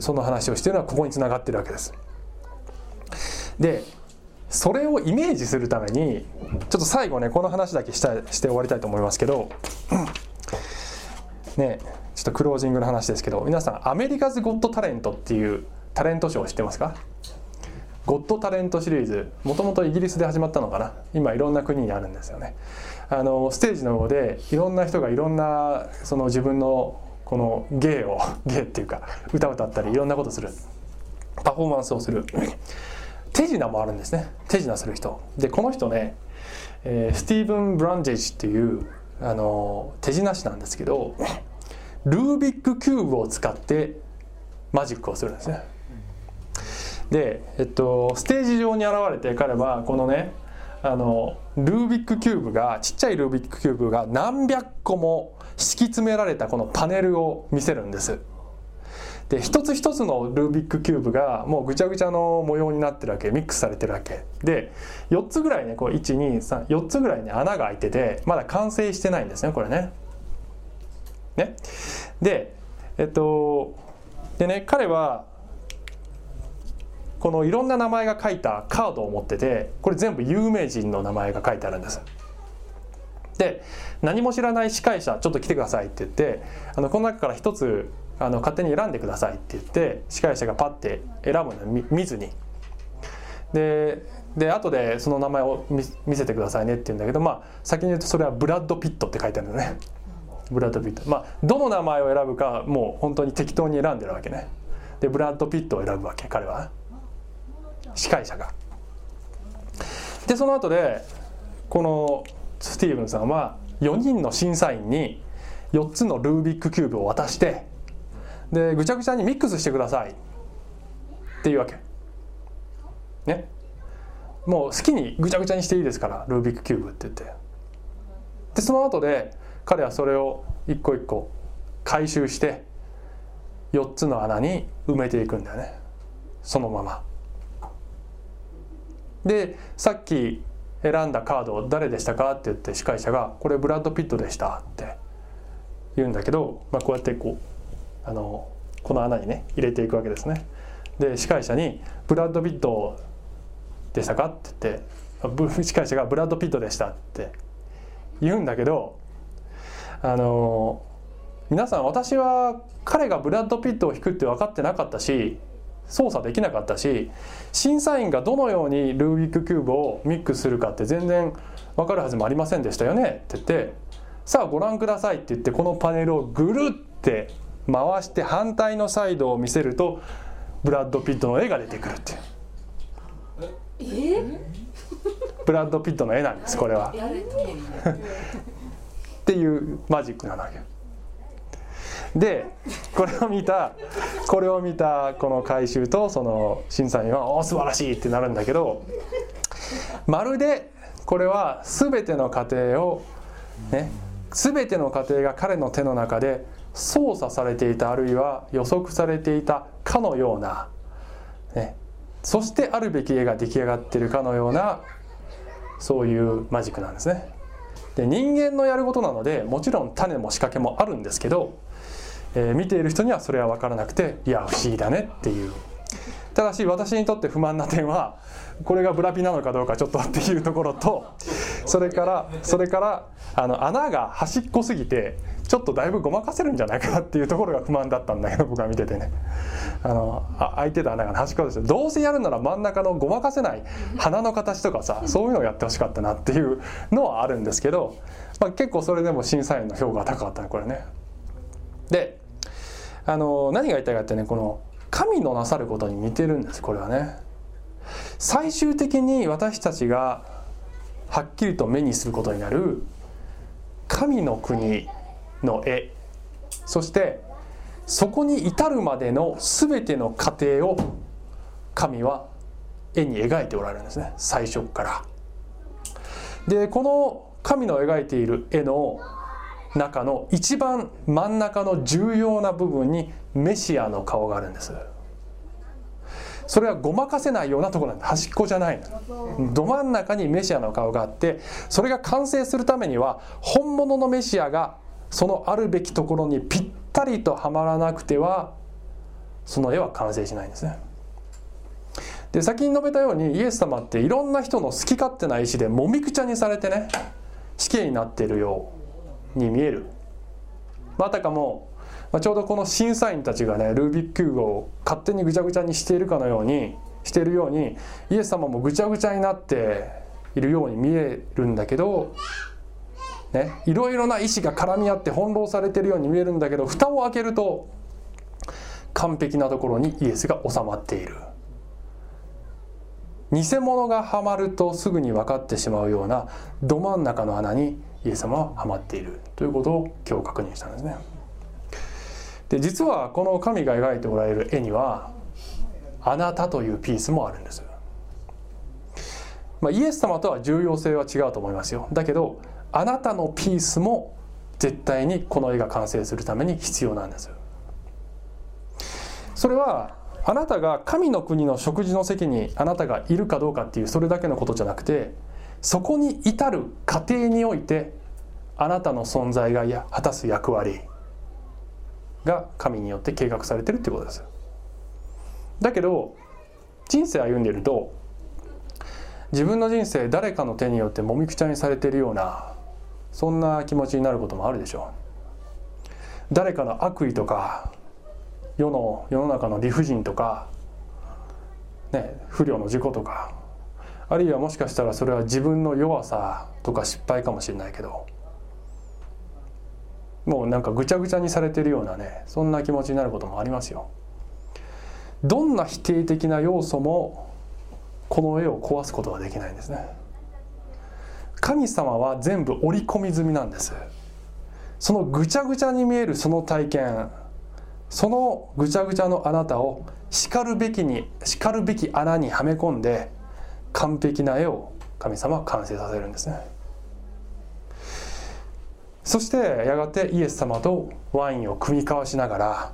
その話をしてるのはここにつながってるわけです。でそれをイメージするためにちょっと最後ねこの話だけしたして終わりたいと思いますけど、ねちょっとクロージングの話ですけど皆さんアメリカズ・ゴッド・タレントっていうタレントショー知ってますか？ゴッドタレントシリーズもともとイギリスで始まったのかな。今いろんな国にあるんですよね。あのステージの上でいろんな人がいろんなその自分のこの芸を 芸っていうか歌を歌ったりいろんなことする。パフォーマンスをする。手品もあるんですね。手品する人。でこの人ね、えー、スティーブン・ブランジェジっていうあの手品師なんですけどルービックキューブを使ってマジックをするんですね。で、えっと、ステージ上に現れて彼はこのねあのルービックキューブがちっちゃいルービックキューブが何百個も敷き詰められたこのパネルを見せるんです。で一つ一つのルービックキューブがもうぐちゃぐちゃの模様になってるわけミックスされてるわけ。で4つぐらいねこう1234つぐらいね穴が開いててまだ完成してないんですねこれね。ね。でえっとでね彼はこのいろんな名前が書いたカードを持っててこれ全部有名人の名前が書いてあるんです。で何も知らない司会者ちょっと来てくださいって言ってあのこの中から一つあの勝手に選んでくださいって言って司会者がパッて選ぶの見ずに。でで後でその名前を見せてくださいねって言うんだけどまあ先に言うとそれはブラッド・ピットって書いてあるんだね。ブラッド・ピット。まあどの名前を選ぶかもう本当に適当に選んでるわけね。でブラッド・ピットを選ぶわけ彼は。司会者が。でその後でこのスティーブンさんは4人の審査員に4つのルービックキューブを渡してでぐちゃぐちゃにミックスしてくださいっていうわけ。ね。もう好きにぐちゃぐちゃにしていいですからルービックキューブって言って。でその後で彼はそれを一個一個回収して4つの穴に埋めていくんだよね。そのまま。でさっき選んだカード誰でしたかって言って司会者が「これブラッド・ピットでした」って言うんだけど、まあ、こうやってこうあのこの穴にね入れていくわけですね。で司会者に「ブラッド・ピットでしたか?」って言って 司会者が「ブラッド・ピットでした」って言うんだけどあの皆さん私は彼がブラッド・ピットを引くって分かってなかったし操作できなかったし審査員がどのようにルービックキューブをミックスするかって全然分かるはずもありませんでしたよねって言ってさあご覧くださいって言ってこのパネルをぐるって回して反対のサイドを見せるとブラッド・ピットの絵が出てくるっていう。ブラッド・ピットの絵なんですこれは。っていうマジックなわけでこれを見たこれを見たこの回収とその審査員は「お素晴らしい!」ってなるんだけどまるでこれは全ての過程をね全ての過程が彼の手の中で操作されていたあるいは予測されていたかのような、ね、そしてあるべき絵が出来上がっているかのようなそういうマジックなんですね。で人間のやることなのでもちろん種も仕掛けもあるんですけど、えー、見ている人にはそれは分からなくていや不思議だねっていう。ただし私にとって不満な点はこれがブラピなのかどうかちょっとっていうところとそれからそれからあの穴が端っこすぎてちょっとだいぶごまかせるんじゃないかなっていうところが不満だったんだけど僕は見ててね。あのあ開いてた穴が端っこですどうせやるなら真ん中のごまかせない鼻の形とかさそういうのをやってほしかったなっていうのはあるんですけど、まあ、結構それでも審査員の評価が高かったねこれね。であの何が言いたいかってねこの神のなさることに似てるんです。これはね。最終的に私たちがはっきりと目にすることになる。神の国の絵。そしてそこに至るまでの全ての過程を神は絵に描いておられるんですね。最初から。でこの神の描いている絵の中の一番真ん中の重要な部分にメシアの顔があるんです。それはごまかせないようなところなんで端っこじゃないど真ん中にメシアの顔があってそれが完成するためには本物のメシアがそのあるべきところにぴったりとはまらなくてはその絵は完成しないんですね。で先に述べたようにイエス様っていろんな人の好き勝手な意思でもみくちゃにされてね死刑になっているよ。うに見える。またかもまあ、ちょうどこの審査員たちがねルービックキューブを勝手にぐちゃぐちゃにしているかのようにしているようにイエス様もぐちゃぐちゃになっているように見えるんだけど、ね、いろいろな意志が絡み合って翻弄されているように見えるんだけど蓋を開けると完璧なところにイエスが収まっている。偽物がはまるとすぐに分かってしまうようなど真ん中の穴にイエス様ははまっているということを今日確認したんですね。で実はこの神が描いておられる絵には「あなた」というピースもあるんです、まあ、イエス様とは重要性は違うと思いますよ。だけどあなたのピースも絶対にこの絵が完成するために必要なんです。それはあなたが神の国の食事の席にあなたがいるかどうかっていうそれだけのことじゃなくてそこに至る過程においてあなたの存在が果たす役割が神によって計画されてるってことです。だけど人生歩んでると自分の人生誰かの手によってもみくちゃにされてるようなそんな気持ちになることもあるでしょう。誰かの悪意とか世の世の中の理不尽とか、ね、不慮の事故とかあるいはもしかしたらそれは自分の弱さとか失敗かもしれないけどもうなんかぐちゃぐちゃにされてるようなねそんな気持ちになることもありますよ。どんな否定的な要素もこの絵を壊すことはできないんですね。神様は全部織り込み済みなんです。そのぐちゃぐちゃに見えるその体験そのぐちゃぐちゃのあなたをしかるべきにしかるべき穴にはめ込んで完璧な絵を神様は完成させるんですね。そしてやがてイエス様とワインを酌み交わしながら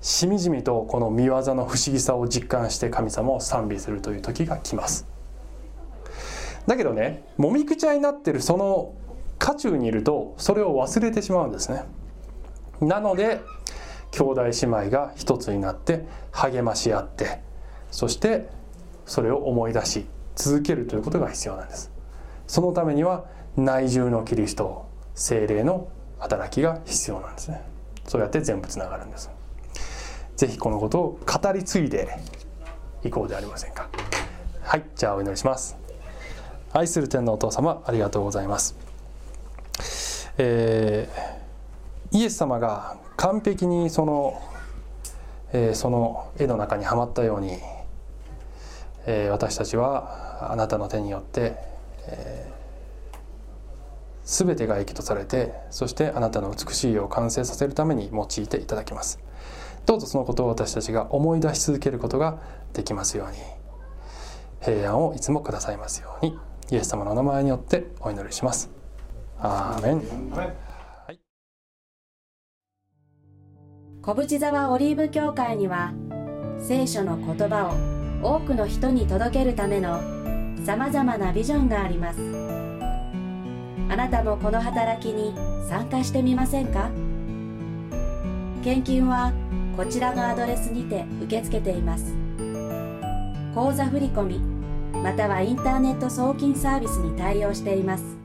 しみじみとこの見業の不思議さを実感して神様を賛美するという時が来ますだけどねもみくちゃになってるその渦中にいるとそれを忘れてしまうんですねなので兄弟姉妹が一つになって励まし合ってそしてそれを思い出し続けるということが必要なんです。そのためには内住のキリスト精霊の働きが必要なんですね。そうやって全部つながるんです。是非このことを語り継いでいこうではありませんか。はいじゃあお祈りします。愛する天のお父様ありがとうございます。えー、イエス様が完璧にその、えー、その絵の中にはまったように、えー、私たちはあなたの手によって、えー全てが益とされてそしてあなたの美しい絵を完成させるために用いていただきます。どうぞそのことを私たちが思い出し続けることができますように。平安をいつもくださいますようにイエス様のお名前によってお祈りします。アーメン。小淵沢オリーブ教会には聖書の言葉を多くの人に届けるためのさまざまなビジョンがあります。あなたもこの働きに参加してみませんか？献金はこちらのアドレスにて受け付けています。口座振込またはインターネット送金サービスに対応しています。